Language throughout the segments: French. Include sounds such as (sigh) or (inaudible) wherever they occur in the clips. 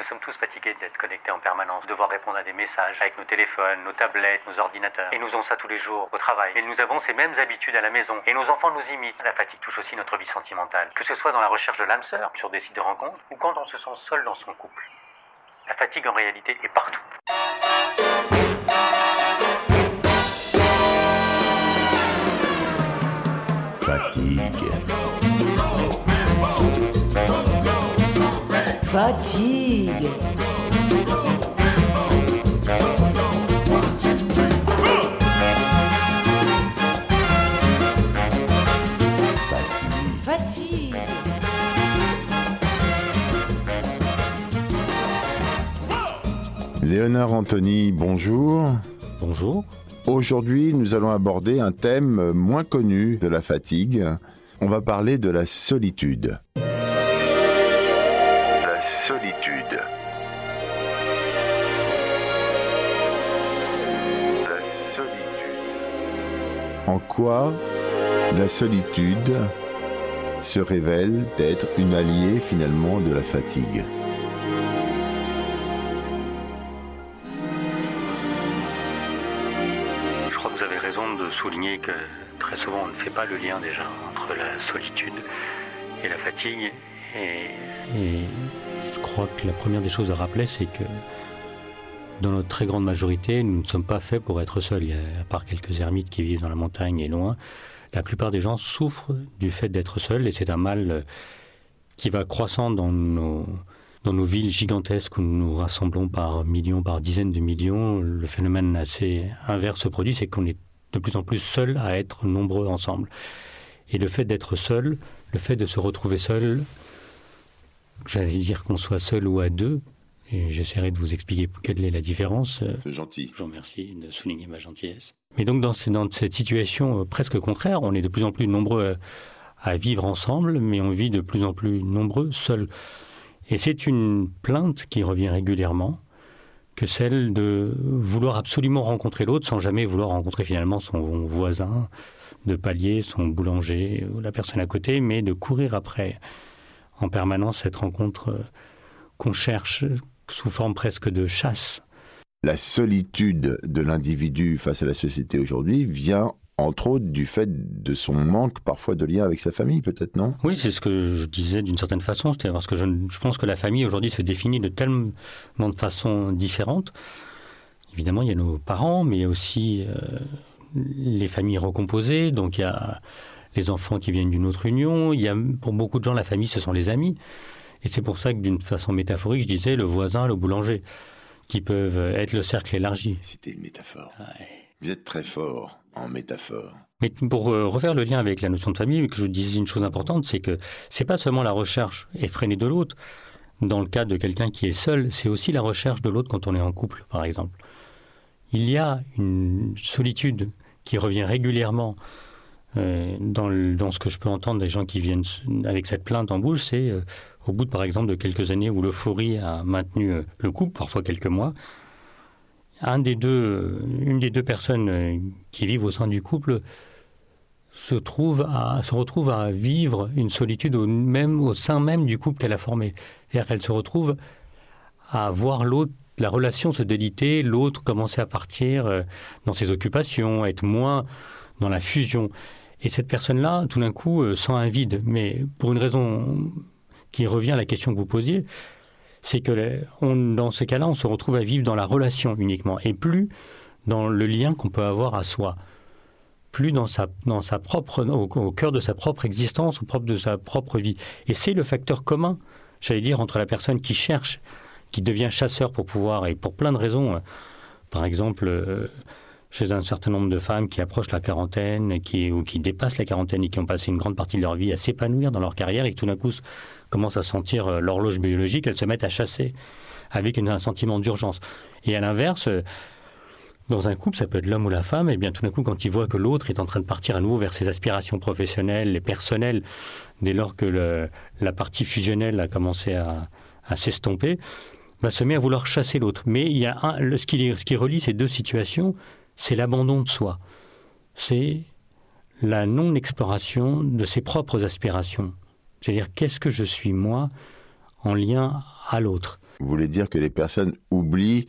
Nous sommes tous fatigués d'être connectés en permanence, devoir répondre à des messages avec nos téléphones, nos tablettes, nos ordinateurs. Et nous avons ça tous les jours, au travail. Et nous avons ces mêmes habitudes à la maison. Et nos enfants nous imitent. La fatigue touche aussi notre vie sentimentale. Que ce soit dans la recherche de l'âme sœur, sur des sites de rencontres, ou quand on se sent seul dans son couple. La fatigue en réalité est partout. Fatigue. Fatigue. Fatigue. Fatigue. Léonard Anthony, bonjour. Bonjour. Aujourd'hui, nous allons aborder un thème moins connu de la fatigue. On va parler de la solitude. En quoi la solitude se révèle être une alliée finalement de la fatigue? Je crois que vous avez raison de souligner que très souvent on ne fait pas le lien déjà entre la solitude et la fatigue. Et Et je crois que la première des choses à rappeler, c'est que dans notre très grande majorité, nous ne sommes pas faits pour être seuls. À part quelques ermites qui vivent dans la montagne et loin, la plupart des gens souffrent du fait d'être seuls et c'est un mal euh, qui va croissant dans nos, dans nos villes gigantesques où nous nous rassemblons par millions, par dizaines de millions. Le phénomène assez inverse se produit, c'est qu'on est de plus en plus seuls à être nombreux ensemble. Et le fait d'être seul, le fait de se retrouver seul, j'allais dire qu'on soit seul ou à deux, j'essaierai de vous expliquer quelle est la différence. Euh, C'est gentil. Je vous remercie de souligner ma gentillesse. Mais donc dans, ce- dans cette situation euh, presque contraire, on est de plus en plus nombreux à, à vivre ensemble, mais on vit de plus en plus nombreux seuls. Et c'est une plainte qui revient régulièrement, que celle de vouloir absolument rencontrer l'autre sans jamais vouloir rencontrer finalement son voisin de palier, son boulanger ou la personne à côté, mais de courir après en permanence cette rencontre euh, qu'on cherche sous forme presque de chasse. La solitude de l'individu face à la société aujourd'hui vient entre autres du fait de son manque parfois de lien avec sa famille, peut-être non? Oui, c'est ce que je disais d'une certaine façon, c'est-à-dire parce que je, je pense que la famille aujourd'hui se définit de tellement de façons différentes. Évidemment, il y a nos parents, mais il y a aussi euh, les familles recomposées, donc il y a les enfants qui viennent d'une autre union, il y a pour beaucoup de gens la famille ce sont les amis. Et c'est pour ça que d'une façon métaphorique, je disais le voisin, le boulanger, qui peuvent être le cercle élargi. C'était une métaphore. Vous êtes très fort en métaphore. Mais pour euh, refaire le lien avec la notion de famille, que je disais une chose importante, c'est que c'est pas seulement la recherche effrénée de l'autre. Dans le cas de quelqu'un qui est seul, c'est aussi la recherche de l'autre quand on est en couple, par exemple. Il y a une solitude qui revient régulièrement euh, dans, le- dans ce que je peux entendre des gens qui viennent avec cette plainte en bouche, c'est euh, au bout de, par exemple, de quelques années où l'euphorie a maintenu euh, le couple, parfois quelques mois, euh, une des deux personnes euh, qui vivent au sein du couple se, trouve se retrouve à vivre une solitude au, même, au sein même du couple qu'elle a formé. C'est-à-dire qu'elle se retrouve à voir la relation se déliter, l'autre commencer à partir dans ses occupations, être moins dans la fusion. Et cette personne-là, tout d'un coup, sent un vide. Mais pour une raison qui revient à la question que vous posiez, c'est que dans ce cas-là, on se retrouve à vivre dans la relation uniquement, et plus dans le lien qu'on peut avoir à soi plus dans sa, dans sa propre, au, cœur de sa propre existence, au propre de sa propre vie. Et c'est le facteur commun, j'allais dire, entre la personne qui cherche, qui devient chasseur pour pouvoir, et pour plein de raisons, euh, par exemple, euh, chez un certain nombre de femmes qui approchent la quarantaine, qui, ou qui dépassent la quarantaine et qui ont passé une grande partie de leur vie à s'épanouir dans leur carrière, et qui tout d'un coup commencent à sentir euh, l'horloge biologique, elles se mettent à chasser avec un sentiment d'urgence. Et à l'inverse, euh, dans un couple, ça peut être l'homme ou la femme, et bien tout d'un coup, quand il voit que l'autre est en train de partir à nouveau vers ses aspirations professionnelles et personnelles, dès lors que la partie fusionnelle a commencé à, s'estomper, va se met à vouloir chasser l'autre. Mais il y a un, qui, ce qui relie ces deux situations, c'est l'abandon de soi. C'est la non-exploration de ses propres aspirations. C'est-à-dire qu'est-ce que je suis moi en lien à l'autre? Vous voulez dire que les personnes oublient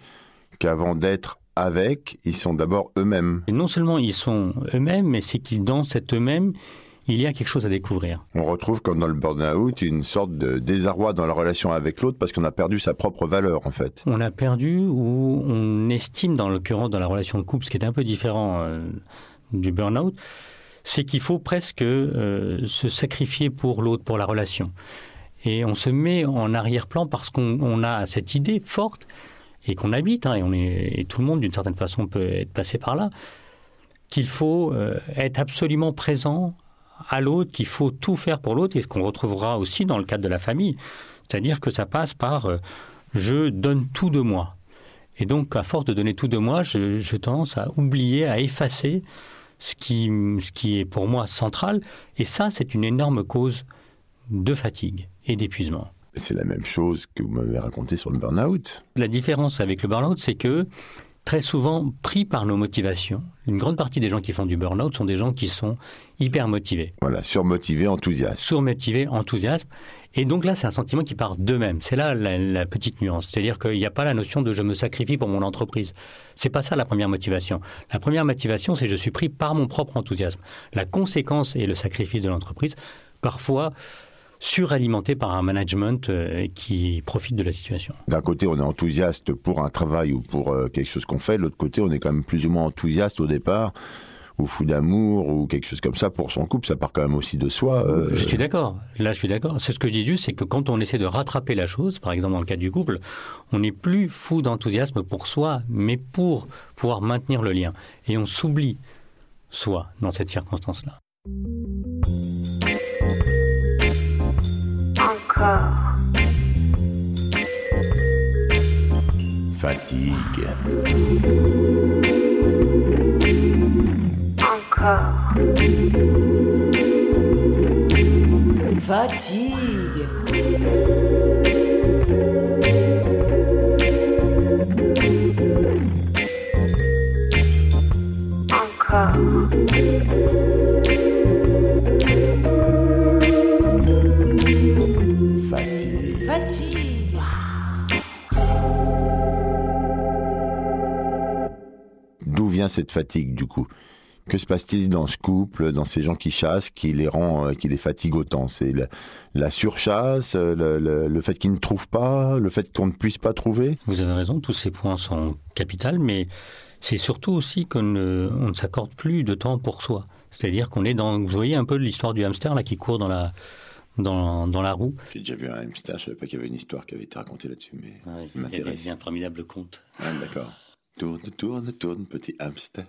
qu'avant d'être avec, ils sont d'abord eux-mêmes. non seulement ils sont eux-mêmes, mais c'est qu'ils dans cet eux-mêmes, il y a quelque chose à découvrir. On retrouve comme dans le burn-out une sorte de désarroi dans la relation avec l'autre parce qu'on a perdu sa propre valeur en fait. On a perdu ou on estime dans l'occurrence dans la relation de couple, ce qui est un peu différent euh, du burn-out, c'est qu'il faut presque euh, se sacrifier pour l'autre, pour la relation. Et on se met en arrière-plan parce qu'on a cette idée forte et qu'on habite, hein, et, tout le monde d'une certaine façon peut être passé par là, qu'il faut euh, être absolument présent à l'autre, qu'il faut tout faire pour l'autre, et ce qu'on retrouvera aussi dans le cadre de la famille. C'est-à-dire que ça passe par euh, je donne tout de moi. Et donc, à force de donner tout de moi, je tendance à oublier, à effacer ce qui, ce qui est pour moi central. Et ça, c'est une énorme cause de fatigue et d'épuisement. C'est la même chose que vous m'avez raconté sur le burn-out. La différence avec le burn-out, c'est que très souvent pris par nos motivations. Une grande partie des gens qui font du burn-out sont des gens qui sont hyper motivés. Voilà, surmotivés, enthousiastes. Surmotivés, enthousiastes. Et donc là, c'est un sentiment qui part d'eux-mêmes. C'est là la, petite nuance. C'est-à-dire qu'il n'y a pas la notion de je me sacrifie pour mon entreprise. C'est pas ça la première motivation. La première motivation, c'est je suis pris par mon propre enthousiasme. La conséquence est le sacrifice de l'entreprise. Parfois, suralimenté par un management euh, qui profite de la situation. D'un côté, on est enthousiaste pour un travail ou pour euh, quelque chose qu'on fait. De l'autre côté, on est quand même plus ou moins enthousiaste au départ ou fou d'amour ou quelque chose comme ça pour son couple, ça part quand même aussi de soi. Euh, je suis d'accord. Là, je suis d'accord. C'est ce que je dis juste, c'est que quand on essaie de rattraper la chose, par exemple dans le cas du couple, on n'est plus fou d'enthousiasme pour soi, mais pour pouvoir maintenir le lien. Et on s'oublie soi dans cette circonstance-là. Fatigue. Encore. Fatigue. Encore. cette fatigue du coup? Que se passe-t-il dans ce couple, dans ces gens qui chassent, qui les rend, euh, qui les fatigue autant? C'est la, surchasse, le, fait qu'ils ne trouvent pas, le fait qu'on ne puisse pas trouver? Vous avez raison, tous ces points sont capitaux, mais c'est surtout aussi qu'on ne, ne s'accorde plus de temps pour soi. C'est-à-dire qu'on est dans, vous voyez un peu l'histoire du hamster là qui court dans la, dans, dans la roue. J'ai déjà vu un hamster, je savais pas qu'il y avait une histoire qui avait été racontée là-dessus, mais il y a des, formidables contes. Ah, d'accord. (laughs) Tourne, tourne, tourne, petit hamster.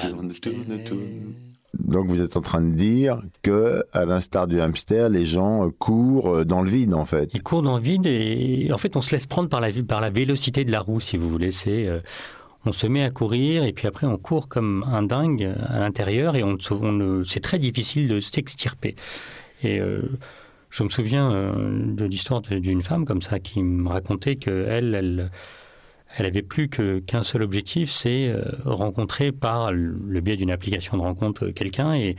Tourne, tourne, tourne. Donc vous êtes en train de dire que, à l'instar du hamster, les gens courent dans le vide en fait. Ils courent dans le vide et en fait on se laisse prendre par la, par la vélocité de la roue si vous voulez. C'est euh, on se met à courir et puis après on court comme un dingue à l'intérieur et on, on c'est très difficile de s'extirper. Et euh, je me souviens euh, de l'histoire d'une femme comme ça qui me racontait que elle, elle elle avait plus qu'un seul objectif, c'est euh, rencontrer par le biais d'une application de rencontre euh, quelqu'un et,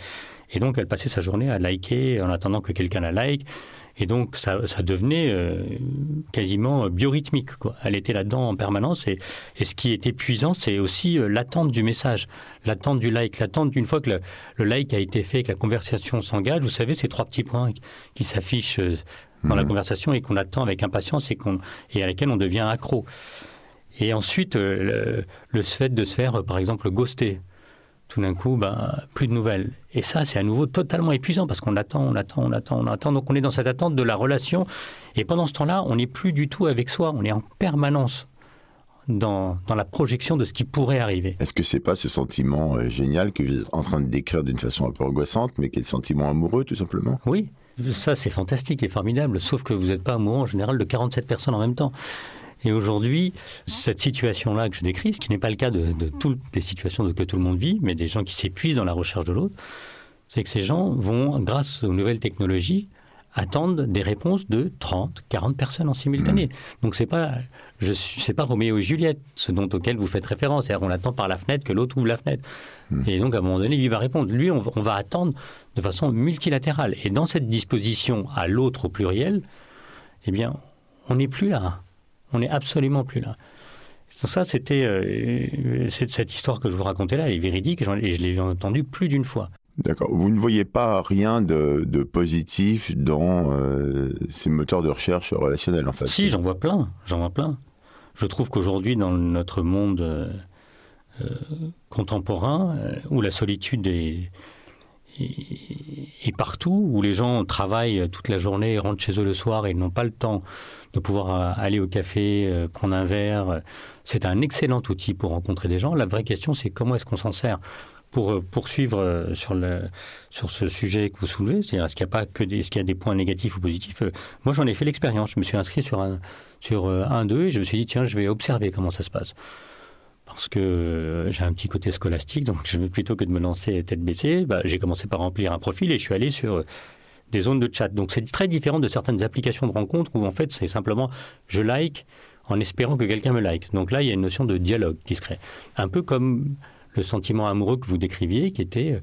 et, donc elle passait sa journée à liker en attendant que quelqu'un la like. Et donc ça, ça devenait euh, quasiment biorhythmique. Quoi. Elle était là-dedans en permanence. Et, et, ce qui est épuisant, c'est aussi l'attente du message, l'attente du like, l'attente d'une fois que le, le, like a été fait, que la conversation s'engage. Vous savez, ces trois petits points qui s'affichent dans la mmh. conversation et qu'on attend avec impatience et, qu'on et à laquelle on devient accro. Et ensuite, euh, le, fait de se faire, euh, par exemple, ghoster. Tout d'un coup, ben, plus de nouvelles. Et ça, c'est à nouveau totalement épuisant parce qu'on attend, on attend, on attend, on attend. Donc on est dans cette attente de la relation. Et pendant ce temps-là, on n'est plus du tout avec soi. On est en permanence dans, dans, la projection de ce qui pourrait arriver. Est-ce que c'est pas ce sentiment euh, génial que vous êtes en train de décrire d'une façon un peu angoissante, mais qui est le sentiment amoureux, tout simplement? Oui, Ça, c'est fantastique et formidable, sauf que vous n'êtes pas amoureux en général de 47 personnes en même temps. Et aujourd'hui, cette situation-là que je décris, ce qui n'est pas le cas de, toutes les situations que tout le monde vit, mais des gens qui s'épuisent dans la recherche de l'autre, c'est que ces gens vont, grâce aux nouvelles technologies, attendre des réponses de 30, 40 personnes en simultané. Mmh. Donc c'est pas je c'est pas Roméo et Juliette, ce dont auquel vous faites référence. C'est-à-dire on attend par la fenêtre que l'autre ouvre la fenêtre. Mmh. Et donc à un moment donné, lui va répondre. Lui, on, on va attendre de façon multilatérale. Et dans cette disposition à l'autre au pluriel, eh bien, on n'est plus là. On n'est absolument plus là. Ça, c'était euh, cette histoire que je vous racontais là, elle est véridique et je l'ai entendue plus d'une fois. D'accord. Vous ne voyez pas rien de, positif dans euh, ces moteurs de recherche relationnels, en fait? Si, j'en vois plein. J'en vois plein. Je trouve qu'aujourd'hui, dans notre monde euh, contemporain, où la solitude est, et, partout où les gens travaillent toute la journée, rentrent chez eux le soir et n'ont pas le temps de pouvoir euh, aller au café, euh, prendre un verre. C'est un excellent outil pour rencontrer des gens. La vraie question, c'est comment est-ce qu'on s'en sert pour euh, poursuivre sur, sur ce sujet que vous soulevez, c'est-à-dire est-ce qu'il n'y a pas que des, est-ce qu'il y a des points négatifs ou positifs? Moi, j'en ai fait l'expérience. Je me suis inscrit sur un sur un d'eux et je me suis dit tiens, je vais observer comment ça se passe parce que euh, j'ai un petit côté scolastique, donc plutôt que de me lancer tête baissée, bah, j'ai commencé par remplir un profil et je suis allé sur euh, des zones de chat. Donc c'est très différent de certaines applications de rencontres où en fait c'est simplement je like en espérant que quelqu'un me like. Donc là il y a une notion de dialogue qui se crée. Un peu comme le sentiment amoureux que vous décriviez qui était euh,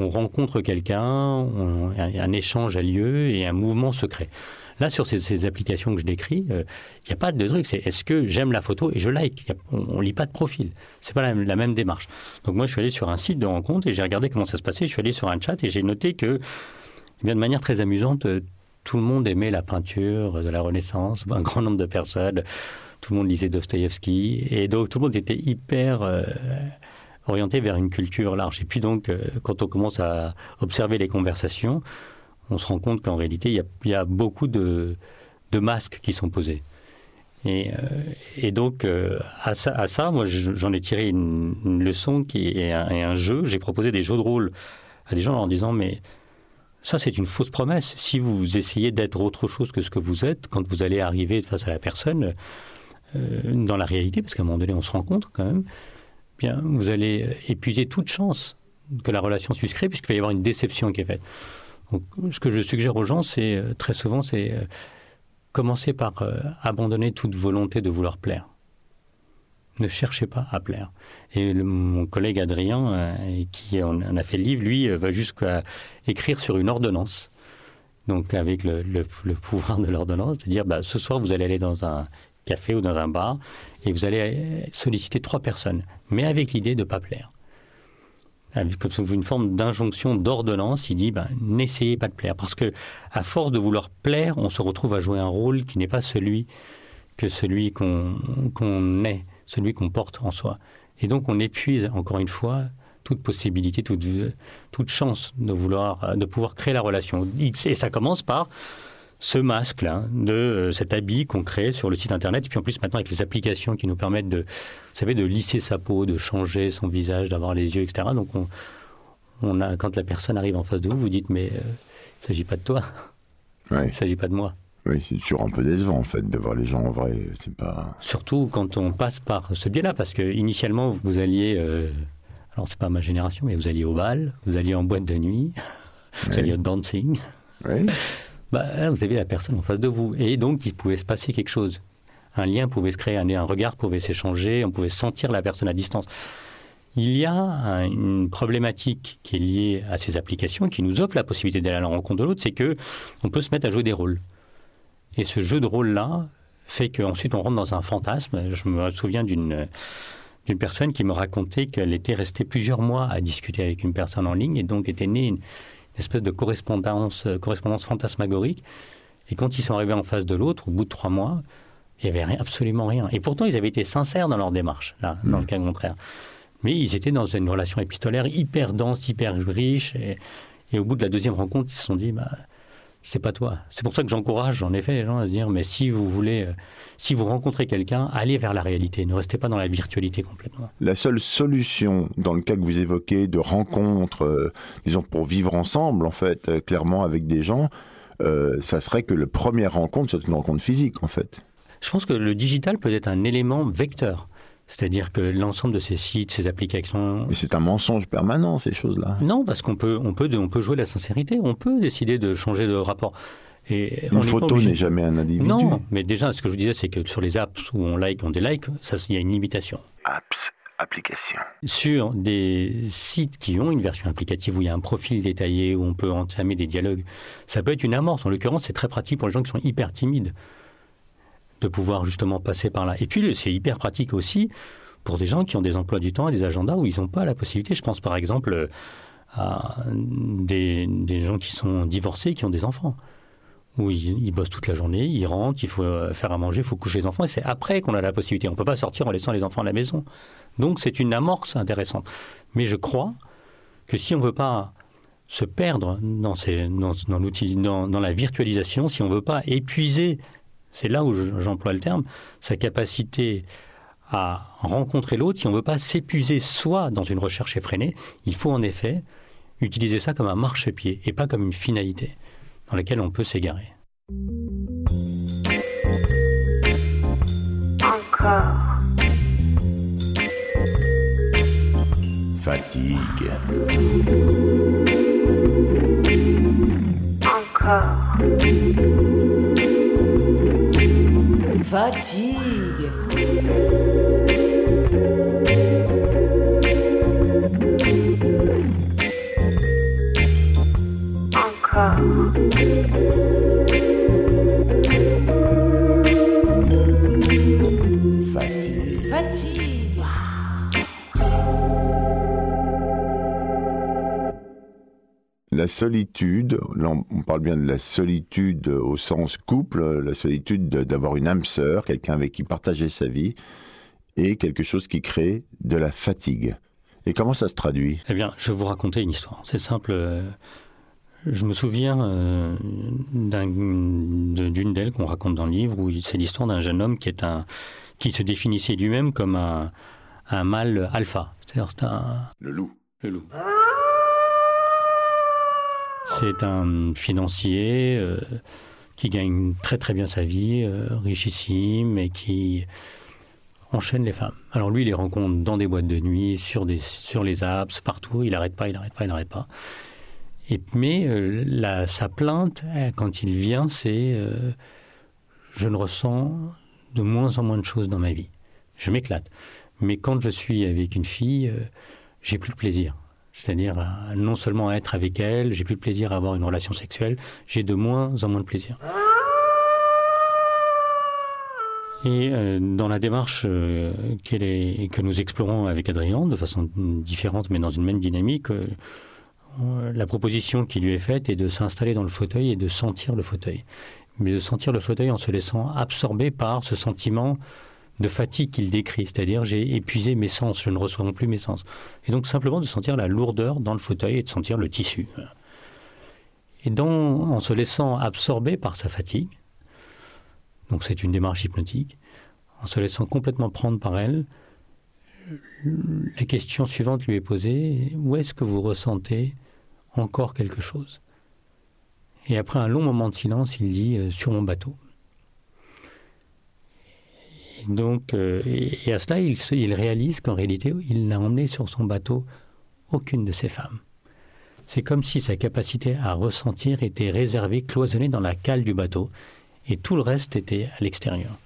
on rencontre quelqu'un, un échange a lieu et un mouvement se crée. Là, sur ces, applications que je décris, il euh, n'y a pas de truc. C'est est-ce que j'aime la photo et je like? On ne lit pas de profil. C'est pas la, même démarche. Donc moi, je suis allé sur un site de rencontre et j'ai regardé comment ça se passait. Je suis allé sur un chat et j'ai noté que, eh bien, de manière très amusante, euh, tout le monde aimait la peinture de la Renaissance. Un grand nombre de personnes. Tout le monde lisait Dostoïevski. Et donc, tout le monde était hyper... Euh, orienté vers une culture large. Et puis donc, quand on commence à observer les conversations, on se rend compte qu'en réalité, il y, a, beaucoup de, masques qui sont posés. Et, euh, donc, euh, à, ça, moi, j'en ai tiré une, leçon qui est un, un jeu. J'ai proposé des jeux de rôle à des gens en disant, mais ça, c'est une fausse promesse. Si vous essayez d'être autre chose que ce que vous êtes, quand vous allez arriver face à la personne, euh, dans la réalité, parce qu'à un moment donné, on se rencontre quand même, bien, vous allez épuiser toute chance que la relation créer, puisqu'il va y avoir une déception qui est faite. Ce que je suggère aux gens, c'est euh, très souvent, c'est euh, commencer par euh, abandonner toute volonté de vouloir plaire. Ne cherchez pas à plaire. Et mon collègue Adrien, qui en a fait le livre, lui, va jusqu'à écrire sur une ordonnance. Donc, avec le, pouvoir de l'ordonnance, de dire bah, ce soir, vous allez aller dans un café ou dans un bar et vous allez solliciter trois personnes, mais avec l'idée de ne pas plaire comme une forme d'injonction d'ordonnance, il dit ben, n'essayez pas de plaire. Parce que à force de vouloir plaire, on se retrouve à jouer un rôle qui n'est pas celui que celui qu'on est, celui qu'on porte en soi. Et donc on épuise, encore une fois, toute possibilité, toute, toute chance de vouloir, de pouvoir créer la relation. Et ça commence par ce masque-là, de euh, cet habit qu'on crée sur le site internet, et puis en plus maintenant avec les applications qui nous permettent de, vous savez, de lisser sa peau, de changer son visage, d'avoir les yeux, etc. Donc on, on a, quand la personne arrive en face de vous, vous dites mais euh, il ne s'agit pas de toi, il ne s'agit pas de moi. Oui, c'est toujours un peu décevant en fait de voir les gens en vrai. C'est pas. Surtout quand on passe par ce biais-là, parce que initialement vous alliez, euh, alors c'est pas ma génération, mais vous alliez au bal, vous alliez en boîte de nuit, (laughs) vous alliez au dancing. Oui. (laughs) bah, vous avez la personne en face de vous. Et donc, il pouvait se passer quelque chose. Un lien pouvait se créer, un, regard pouvait s'échanger, on pouvait sentir la personne à distance. Il y a une problématique qui est liée à ces applications, qui nous offre la possibilité d'aller à la rencontre de l'autre, c'est que on peut se mettre à jouer des rôles. Et ce jeu de rôle-là fait qu'ensuite on rentre dans un fantasme. Je me souviens d'une d'une personne qui me racontait qu'elle était restée plusieurs mois à discuter avec une personne en ligne et donc était née une, espèce de correspondance, euh, correspondance fantasmagorique. Et quand ils sont arrivés en face de l'autre, au bout de trois mois, il n'y avait rien, absolument rien. Et pourtant, ils avaient été sincères dans leur démarche, là, dans le cas contraire. Mais ils étaient dans une relation épistolaire hyper dense, hyper riche. Et, et au bout de la deuxième rencontre, ils se sont dit, bah, c'est pas toi. C'est pour ça que j'encourage en effet les gens à se dire mais si vous voulez, euh, si vous rencontrez quelqu'un, allez vers la réalité, ne restez pas dans la virtualité complètement. La seule solution dans le cas que vous évoquez de rencontre, euh, disons pour vivre ensemble en fait, euh, clairement avec des gens, euh, ça serait que la première rencontre soit une rencontre physique, en fait. Je pense que le digital peut être un élément vecteur. C'est-à-dire que l'ensemble de ces sites, ces applications. Mais c'est un mensonge permanent, ces choses-là. Non, parce qu'on peut, on peut, on peut jouer la sincérité. On peut décider de changer de rapport. Et une photo n'est jamais un individu. Non, mais déjà, ce que je vous disais, c'est que sur les apps où on like, on délike, ça, il y a une limitation. Apps, applications. Sur des sites qui ont une version applicative où il y a un profil détaillé, où on peut entamer des dialogues, ça peut être une amorce. En l'occurrence, c'est très pratique pour les gens qui sont hyper timides de pouvoir justement passer par là. Et puis, c'est hyper pratique aussi pour des gens qui ont des emplois du temps et des agendas où ils n'ont pas la possibilité. Je pense par exemple à des, des, gens qui sont divorcés, qui ont des enfants, où ils, bossent toute la journée, ils rentrent, il faut euh, faire à manger, il faut coucher les enfants, et c'est après qu'on a la possibilité. On ne peut pas sortir en laissant les enfants à la maison. Donc c'est une amorce intéressante. Mais je crois que si on ne veut pas se perdre dans, ces, dans, dans, dans la virtualisation, si on ne veut pas épuiser c'est là où j'emploie le terme, sa capacité à rencontrer l'autre, si on ne veut pas s'épuiser soi dans une recherche effrénée, il faut en effet utiliser ça comme un marchepied et pas comme une finalité dans laquelle on peut s'égarer. Encore. Fatigue. Encore. Fatigue. Encore. Solitude, là on parle bien de la solitude au sens couple, la solitude d'avoir une âme sœur, quelqu'un avec qui partager sa vie, et quelque chose qui crée de la fatigue. Et comment ça se traduit? Eh bien, je vais vous raconter une histoire. C'est simple. Je me souviens euh, d'une d'elles qu'on raconte dans le livre, où c'est l'histoire d'un jeune homme qui, est un, qui se définissait lui-même comme un, un mâle alpha. C'est-à-dire, un... Le loup. Le loup. C'est un financier euh, qui gagne très très bien sa vie, euh, richissime, et qui enchaîne les femmes. Alors lui, il les rencontre dans des boîtes de nuit, sur, des, sur les apps, partout. Il n'arrête pas, il n'arrête pas, il n'arrête pas. Et, mais euh, sa plainte, quand il vient, c'est je ne ressens de moins en moins de choses dans ma vie. Je m'éclate. Mais quand je suis avec une fille, j'ai plus de plaisir. C'est-à-dire non seulement à être avec elle, j'ai plus de plaisir à avoir une relation sexuelle, j'ai de moins en moins de plaisir. Et euh, dans la démarche euh, que nous explorons avec Adrien, de façon différente mais dans une même dynamique, euh, la proposition qui lui est faite est de s'installer dans le fauteuil et de sentir le fauteuil. Mais de sentir le fauteuil en se laissant absorber par ce sentiment de fatigue qu'il décrit, c'est-à-dire j'ai épuisé mes sens, je ne reçois plus mes sens. Et donc simplement de sentir la lourdeur dans le fauteuil et de sentir le tissu. Et donc, en se laissant absorber par sa fatigue, donc c'est une démarche hypnotique, en se laissant complètement prendre par elle, la question suivante lui est posée, où est-ce que vous ressentez encore quelque chose? Et après un long moment de silence, il dit, euh, sur mon bateau. Donc, euh, et, à cela, il, réalise qu'en réalité, il n'a emmené sur son bateau aucune de ces femmes. C'est comme si sa capacité à ressentir était réservée, cloisonnée dans la cale du bateau, et tout le reste était à l'extérieur.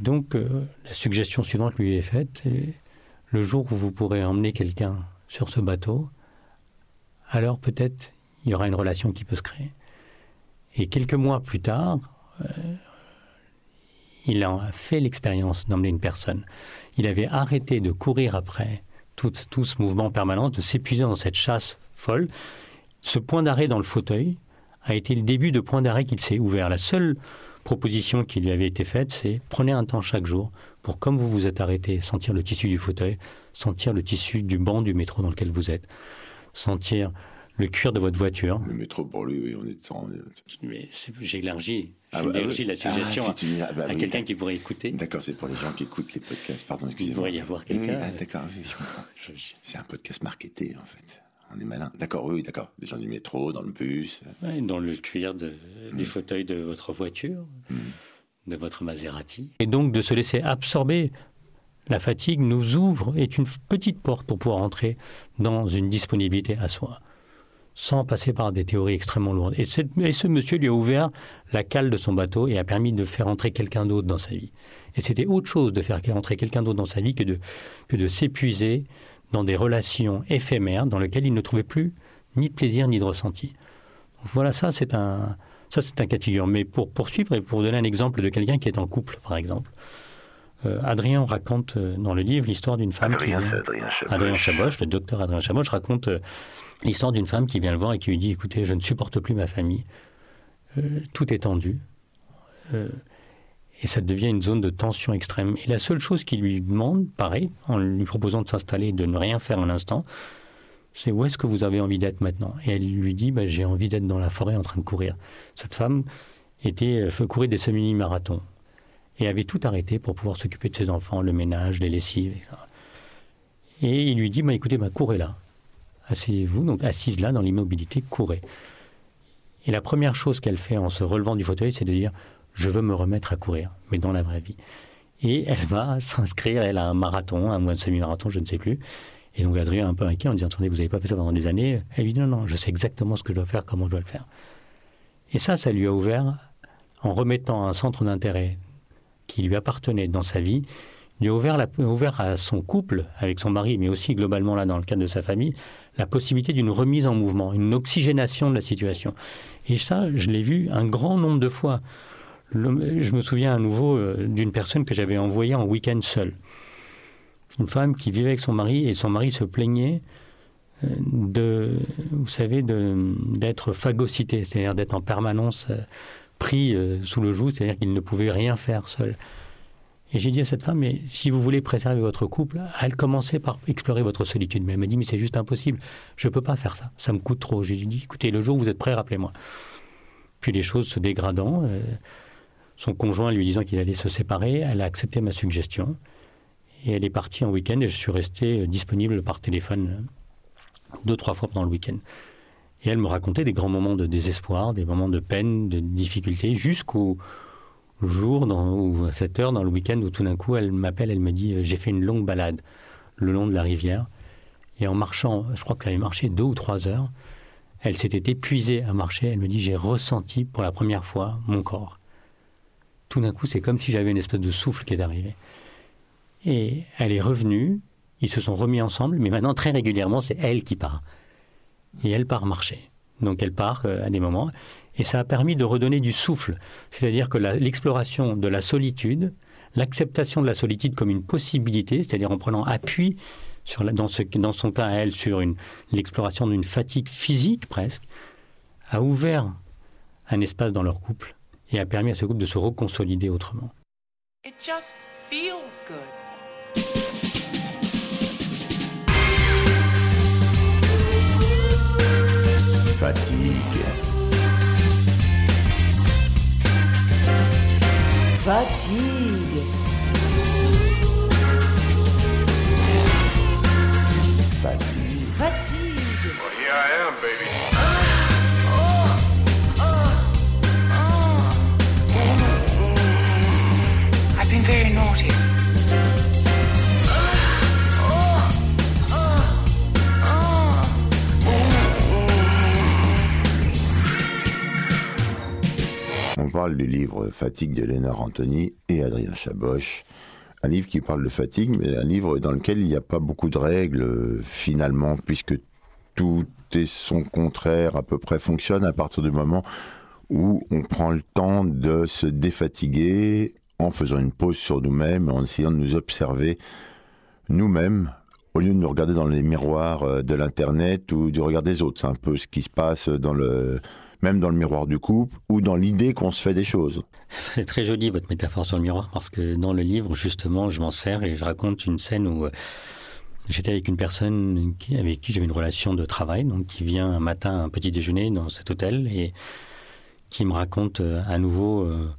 donc, euh, la suggestion suivante lui est faite le jour où vous pourrez emmener quelqu'un sur ce bateau, alors peut-être il y aura une relation qui peut se créer. Et quelques mois plus tard, euh, il a fait l'expérience d'emmener une personne. Il avait arrêté de courir après tout, ce mouvement permanent, de s'épuiser dans cette chasse folle. Ce point d'arrêt dans le fauteuil a été le début de point d'arrêt qu'il s'est ouvert. La seule proposition qui lui avait été faite, c'est prenez un temps chaque jour pour, comme vous vous êtes arrêté, sentir le tissu du fauteuil, sentir le tissu du banc du métro dans lequel vous êtes, sentir le cuir de votre voiture. Le métro pour lui, oui, on est en... Mais j'ai élargi, ah, bah, élargi la suggestion ah, bah à, quelqu'un qui pourrait écouter. D'accord, c'est pour les gens qui écoutent les podcasts. Pardon, excusez-moi. Il pourrait y avoir quelqu'un. ah, d'accord, oui, je comprends. (laughs) C'est un podcast marketé, en fait. On est malin. D'accord, oui, d'accord. Des gens du métro, dans le bus. Ouais, dans le cuir de- du fauteuil de votre voiture, Mm. de votre Maserati. Et donc de se laisser absorber. La fatigue nous ouvre, est une petite porte pour pouvoir entrer dans une disponibilité à soi, sans passer par des théories extrêmement lourdes. Et, ce monsieur lui a ouvert la cale de son bateau et a permis de faire entrer quelqu'un d'autre dans sa vie. Et c'était autre chose de faire entrer quelqu'un d'autre dans sa vie que de, s'épuiser dans des relations éphémères dans lesquelles il ne trouvait plus ni de plaisir ni de ressenti. Voilà, ça c'est un, ça c'est un cas de figure. Mais pour poursuivre et pour donner un exemple de quelqu'un qui est en couple, par exemple, euh, Adrien raconte euh, dans le livre l'histoire d'une femme Adrien, qui vient- Adrien Chaboche. Adrien Chaboche, le docteur Adrien Chaboche raconte euh, l'histoire d'une femme qui vient le voir et qui lui dit écoutez, je ne supporte plus ma famille, tout est tendu. Et ça devient une zone de tension extrême. Et la seule chose qu'il lui demande, pareil, en lui proposant de s'installer, de ne rien faire un instant, c'est où est-ce que vous avez envie d'être maintenant? Et elle lui dit bah, j'ai envie d'être dans la forêt en train de courir. Cette femme était courir des semi-marathons et avait tout arrêté pour pouvoir s'occuper de ses enfants, le ménage, les lessives, etc. Et il lui dit bah, écoutez, bah, courez là. Asseyez-vous, donc assise là dans l'immobilité, courez. Et la première chose qu'elle fait en se relevant du fauteuil, c'est de dire je veux me remettre à courir, mais dans la vraie vie. Et elle va (laughs) s'inscrire, elle a un marathon, un mois de semi-marathon, je ne sais plus. Et donc Adrien, un peu inquiet, en disant attendez, vous n'avez pas fait ça pendant des années. Elle lui dit non, non, je sais exactement ce que je dois faire, comment je dois le faire. Et ça, ça lui a ouvert, en remettant un centre d'intérêt qui lui appartenait dans sa vie, lui a ouvert, ouvert à son couple, avec son mari, mais aussi globalement là dans le cadre de sa famille, la possibilité d'une remise en mouvement, une oxygénation de la situation. Et ça, je l'ai vu un grand nombre de fois. Je me souviens à nouveau euh, d'une personne que j'avais envoyée en week-end seule. Une femme qui vivait avec son mari et son mari se plaignait euh, de, vous savez, d'être phagocyté, c'est-à-dire d'être en permanence euh, pris euh, sous le joug, c'est-à-dire qu'il ne pouvait rien faire seul. Et j'ai dit à cette femme, mais si vous voulez préserver votre couple, elle commençait par explorer votre solitude. Mais elle m'a dit, mais c'est juste impossible. Je ne peux pas faire ça. Ça me coûte trop. J'ai dit, écoutez, le jour où vous êtes prêt, rappelez-moi. Puis les choses se dégradant, euh, son conjoint lui disant qu'il allait se séparer, elle a accepté ma suggestion. Et elle est partie en week-end et je suis resté euh, disponible par téléphone deux, trois fois pendant le week-end. Et elle me racontait des grands moments de désespoir, des moments de peine, de difficulté, jusqu'au jour dans, ou à cette heure dans le week-end où tout d'un coup elle m'appelle, elle me dit euh, j'ai fait une longue balade le long de la rivière et en marchant, je crois qu'elle avait marché deux ou trois heures, elle s'était épuisée à marcher, elle me dit j'ai ressenti pour la première fois mon corps. Tout d'un coup c'est comme si j'avais une espèce de souffle qui est arrivé. Et elle est revenue, ils se sont remis ensemble, mais maintenant très régulièrement c'est elle qui part. Et elle part marcher. Donc elle part euh, à des moments. Et ça a permis de redonner du souffle. C'est-à-dire que l'exploration de la solitude, l'acceptation de la solitude comme une possibilité, c'est-à-dire en prenant appui dans, son cas à elle sur l'exploration d'une fatigue physique presque, a ouvert un espace dans leur couple et a permis à ce couple de se reconsolider autrement. It just feels. Fatigue. Fatigue. Fatigue. Fatigue. Here I am, baby. On parle du livre Fatigue de Léonard Anthony et Adrien Chaboche. Un livre qui parle de fatigue, mais un livre dans lequel il n'y a pas beaucoup de règles, finalement, puisque tout et son contraire à peu près fonctionne à partir du moment où on prend le temps de se défatiguer en faisant une pause sur nous-mêmes, en essayant de nous observer nous-mêmes, au lieu de nous regarder dans les miroirs euh, de l'Internet ou du regard des autres. C'est un peu ce qui se passe dans le, même dans le miroir du couple ou dans l'idée qu'on se fait des choses. C'est très joli votre métaphore sur le miroir parce que dans le livre justement je m'en sers et je raconte une scène où euh, j'étais avec une personne avec qui j'avais une relation de travail donc qui vient un matin à un petit déjeuner dans cet hôtel et qui me raconte euh, à nouveau euh,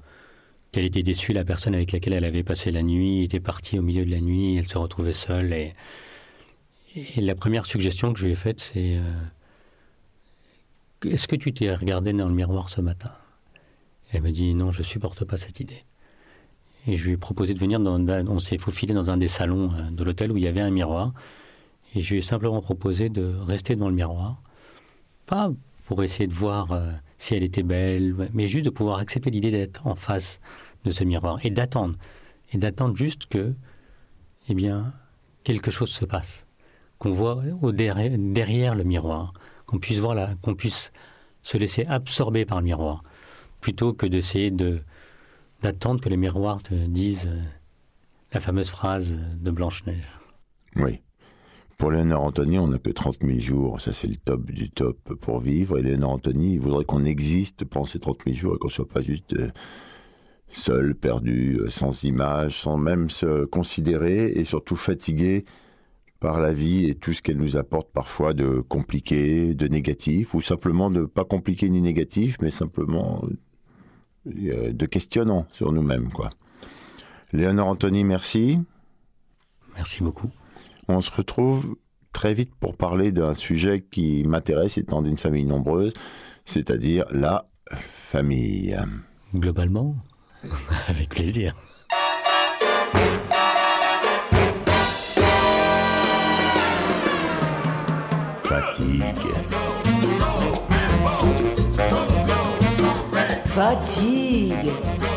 qu'elle était déçue la personne avec laquelle elle avait passé la nuit était partie au milieu de la nuit elle se retrouvait seule et la première suggestion que je lui ai faite, c'est Est-ce que tu t'es regardé dans le miroir ce matin? Elle me dit Non, je supporte pas cette idée. Et je lui ai proposé de venir dans. On s'est faufilé dans un des salons euh, de l'hôtel où il y avait un miroir. Et je lui ai simplement proposé de rester dans le miroir. Pas pour essayer de voir euh, si elle était belle, mais juste de pouvoir accepter l'idée d'être en face de ce miroir et d'attendre. Et d'attendre juste que, eh bien, quelque chose se passe. Qu'on voit au derrière, derrière le miroir. Qu'on puisse voir qu'on puisse se laisser absorber par le miroir. Plutôt que d'essayer de, d'attendre que le miroir te dise euh, la fameuse phrase de Blanche-Neige. Oui. Pour Léonard Anthony, on n'a que 30 000 jours. Ça, c'est le top du top pour vivre. Et Léonard Anthony, il voudrait qu'on existe pendant ces 30 000 jours et qu'on soit pas juste euh, seul, perdu, euh, sans image, sans même se considérer et surtout fatigué par la vie et tout ce qu'elle nous apporte parfois de compliqué, de négatif, ou simplement de pas compliqué ni négatif, mais simplement euh, de questionnant sur nous-mêmes, quoi. Léonard Anthony, merci. Merci beaucoup. On se retrouve très vite pour parler d'un sujet qui m'intéresse étant d'une famille nombreuse, c'est-à-dire la famille. Globalement, (laughs) avec plaisir. Fatigue. Fatigue.